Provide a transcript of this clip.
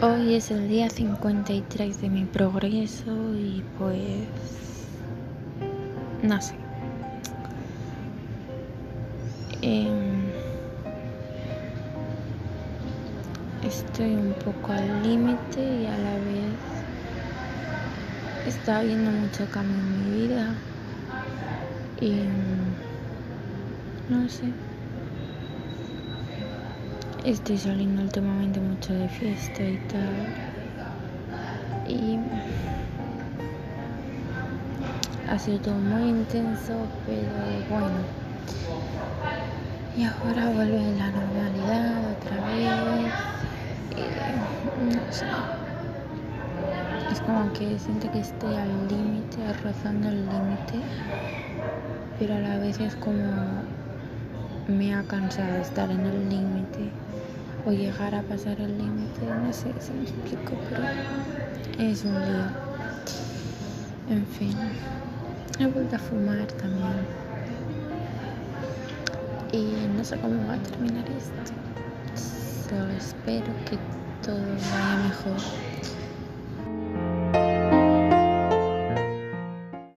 Hoy es el día 53 de mi progreso y pues no sé. Em, estoy un poco al límite y a la vez está habiendo mucho cambio en mi vida y no sé. Estoy saliendo últimamente mucho de fiesta y tal. Y ha sido todo muy intenso, pero bueno. Y ahora vuelve la normalidad otra vez. No sé. Es como que siento que estoy al límite, rozando el límite. Pero a la vez es como me ha cansado estar en el límite o llegar a pasar el límite, no sé si me explico, pero es un lío. En fin, he vuelto a fumar también. Y no sé cómo va a terminar esto. Solo espero que todo vaya mejor.